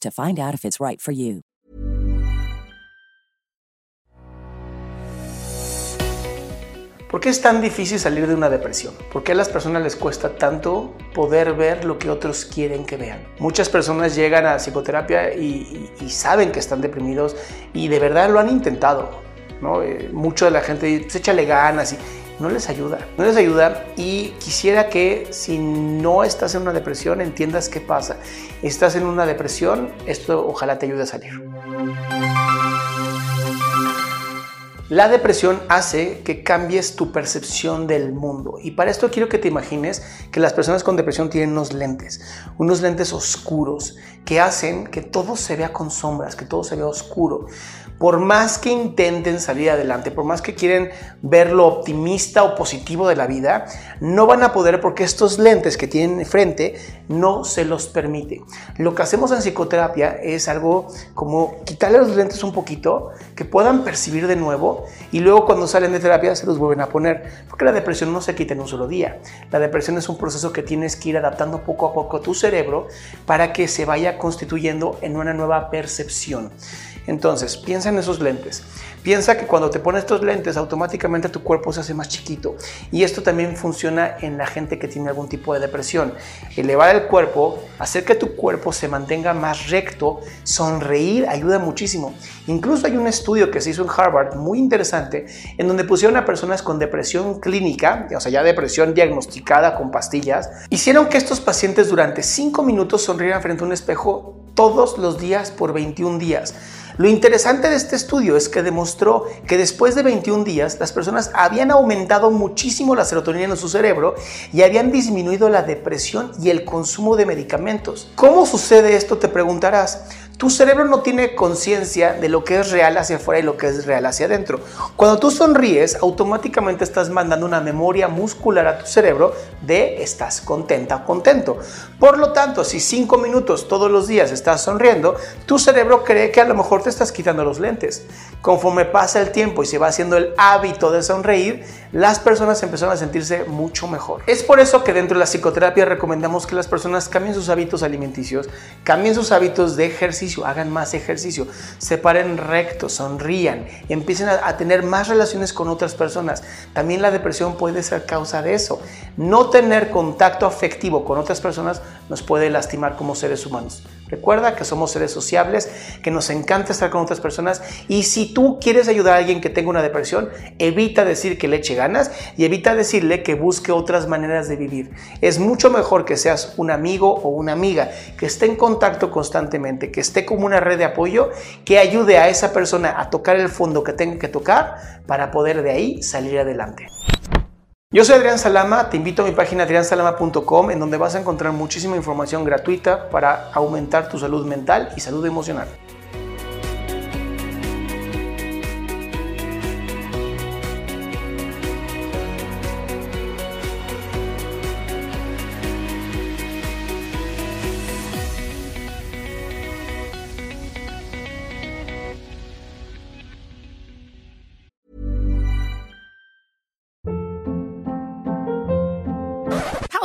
to find out if it's right for you. ¿Por qué es tan difícil salir de una depresión? ¿Por qué a las personas les cuesta tanto poder ver lo que otros quieren que vean? Muchas personas llegan a psicoterapia y, y, y saben que están deprimidos y de verdad lo han intentado. ¿no? Eh, mucho de la gente dice, pues échale ganas y no les ayuda. No les ayuda y quisiera que si no estás en una depresión entiendas qué pasa. Estás en una depresión, esto ojalá te ayude a salir. La depresión hace que cambies tu percepción del mundo y para esto quiero que te imagines que las personas con depresión tienen unos lentes, unos lentes oscuros que hacen que todo se vea con sombras, que todo se vea oscuro. Por más que intenten salir adelante, por más que quieren ver lo optimista o positivo de la vida, no van a poder porque estos lentes que tienen frente no se los permite. Lo que hacemos en psicoterapia es algo como quitarle los lentes un poquito, que puedan percibir de nuevo y luego cuando salen de terapia se los vuelven a poner, porque la depresión no se quita en un solo día. La depresión es un proceso que tienes que ir adaptando poco a poco a tu cerebro para que se vaya constituyendo en una nueva percepción. Entonces, piensa en esos lentes. Piensa que cuando te pones estos lentes, automáticamente tu cuerpo se hace más chiquito. Y esto también funciona en la gente que tiene algún tipo de depresión. Elevar el cuerpo, hacer que tu cuerpo se mantenga más recto, sonreír ayuda muchísimo. Incluso hay un estudio que se hizo en Harvard muy interesante en donde pusieron a personas con depresión clínica, o sea, ya depresión diagnosticada con pastillas, hicieron que estos pacientes durante 5 minutos sonrieran frente a un espejo todos los días por 21 días. Lo interesante de este estudio es que demostró que después de 21 días las personas habían aumentado muchísimo la serotonina en su cerebro y habían disminuido la depresión y el consumo de medicamentos. ¿Cómo sucede esto? Te preguntarás. Tu cerebro no tiene conciencia de lo que es real hacia afuera y lo que es real hacia adentro. Cuando tú sonríes, automáticamente estás mandando una memoria muscular a tu cerebro de estás contenta o contento. Por lo tanto, si cinco minutos todos los días estás sonriendo, tu cerebro cree que a lo mejor te estás quitando los lentes. Conforme pasa el tiempo y se va haciendo el hábito de sonreír, las personas empezaron a sentirse mucho mejor. Es por eso que dentro de la psicoterapia recomendamos que las personas cambien sus hábitos alimenticios, cambien sus hábitos de ejercicio, hagan más ejercicio, se paren rectos, sonrían, empiecen a, a tener más relaciones con otras personas. También la depresión puede ser causa de eso. No tener contacto afectivo con otras personas nos puede lastimar como seres humanos. Recuerda que somos seres sociables, que nos encanta estar con otras personas y si tú quieres ayudar a alguien que tenga una depresión, evita decir que le eche ganas y evita decirle que busque otras maneras de vivir. Es mucho mejor que seas un amigo o una amiga que esté en contacto constantemente, que esté como una red de apoyo, que ayude a esa persona a tocar el fondo que tenga que tocar para poder de ahí salir adelante. Yo soy Adrián Salama, te invito a mi página adriansalama.com en donde vas a encontrar muchísima información gratuita para aumentar tu salud mental y salud emocional.